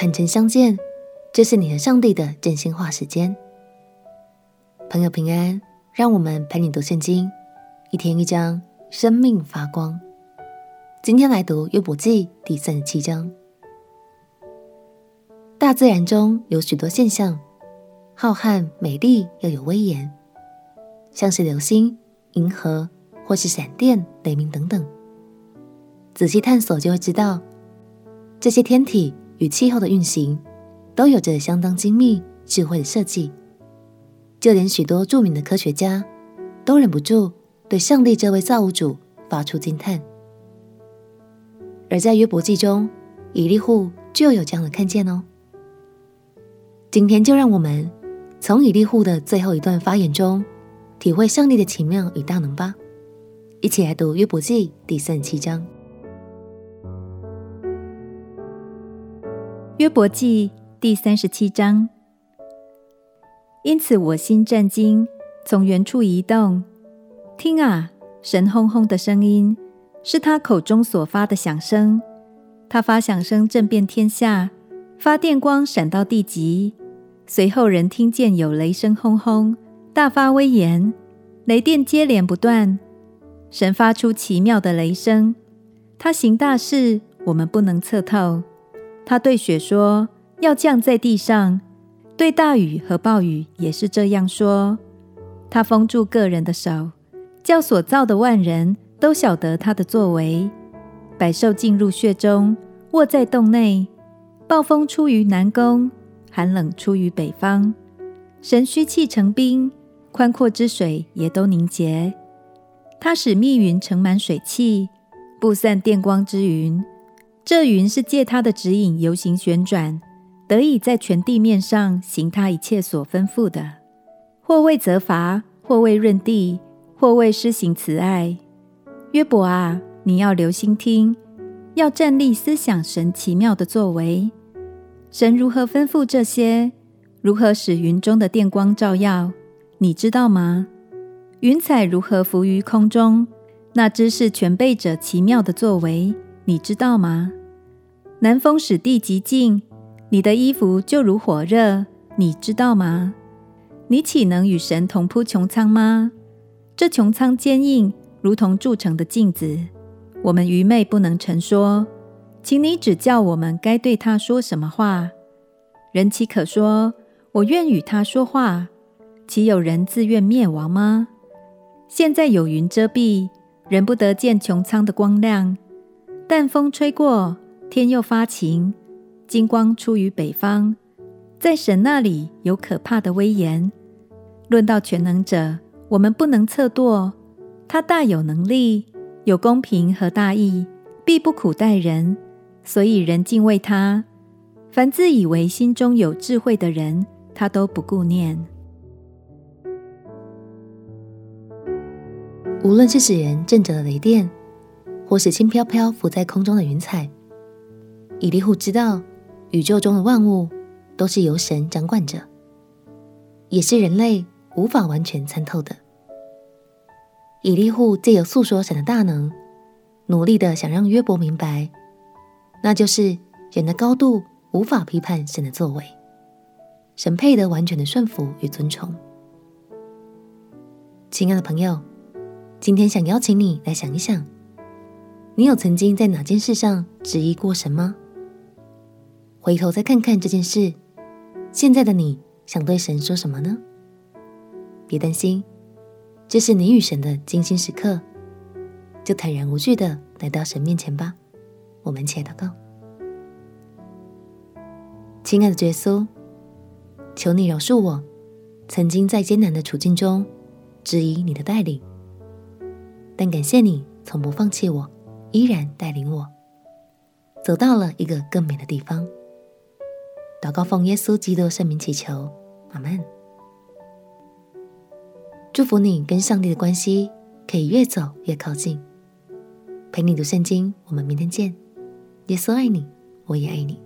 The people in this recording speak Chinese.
坦诚相见，这是你和上帝的真心话时间。朋友平安，让我们陪你读圣经，一天一章，生命发光。今天来读约伯记第三十七章。大自然中有许多现象，浩瀚、美丽又有威严，像是流星、银河，或是闪电、雷鸣等等。仔细探索就会知道，这些天体与气候的运行都有着相当精密、智慧的设计。就连许多著名的科学家都忍不住对上帝这位造物主发出惊叹。而在约伯记中，以利户就有这样的看见哦。今天就让我们从以利户的最后一段发言中，体会上帝的奇妙与大能吧。一起来读约伯记第三十七章。约伯记第三十七章，因此我心战惊，从原处移动。听啊，神轰轰的声音，是他口中所发的响声。他发响声震遍天下，发电光闪到地极。随后人听见有雷声轰轰，大发威严，雷电接连不断。神发出奇妙的雷声，他行大事，我们不能测透。他对雪说：“要降在地上。”对大雨和暴雨也是这样说。他封住个人的手，叫所造的万人都晓得他的作为。百兽进入穴中，卧在洞内。暴风出于南宫，寒冷出于北方。神虚气成冰，宽阔之水也都凝结。他使密云盛满水汽，布散电光之云。这云是借他的指引游行旋转，得以在全地面上行他一切所吩咐的，或为责罚，或为润地，或为施行慈爱。约伯啊，你要留心听，要站立思想神奇妙的作为。神如何吩咐这些？如何使云中的电光照耀？你知道吗？云彩如何浮于空中？那知识全备者奇妙的作为，你知道吗？南风使地极静，你的衣服就如火热，你知道吗？你岂能与神同铺穹苍吗？这穹苍坚硬，如同铸成的镜子。我们愚昧不能成说，请你指教我们该对他说什么话。人岂可说，我愿与他说话？岂有人自愿灭亡吗？现在有云遮蔽，人不得见穹苍的光亮。但风吹过。天又发晴，金光出于北方，在神那里有可怕的威严。论到全能者，我们不能测度。他大有能力，有公平和大义，必不苦待人，所以人敬畏他。凡自以为心中有智慧的人，他都不顾念。无论是使人震着的雷电，或是轻飘飘浮在空中的云彩。以利户知道，宇宙中的万物都是由神掌管着，也是人类无法完全参透的。以利户借由诉说神的大能，努力的想让约伯明白，那就是人的高度无法批判神的作为，神配得完全的顺服与尊崇。亲爱的朋友，今天想邀请你来想一想，你有曾经在哪件事上质疑过神吗？回头再看看这件事，现在的你想对神说什么呢？别担心，这是你与神的精心时刻，就坦然无惧的来到神面前吧。我们一起来祷告。亲爱的耶稣，求你饶恕我，曾经在艰难的处境中质疑你的带领，但感谢你从不放弃我，依然带领我走到了一个更美的地方。祷告奉耶稣基督圣名祈求，阿门。祝福你跟上帝的关系可以越走越靠近。陪你读圣经，我们明天见。耶稣爱你，我也爱你。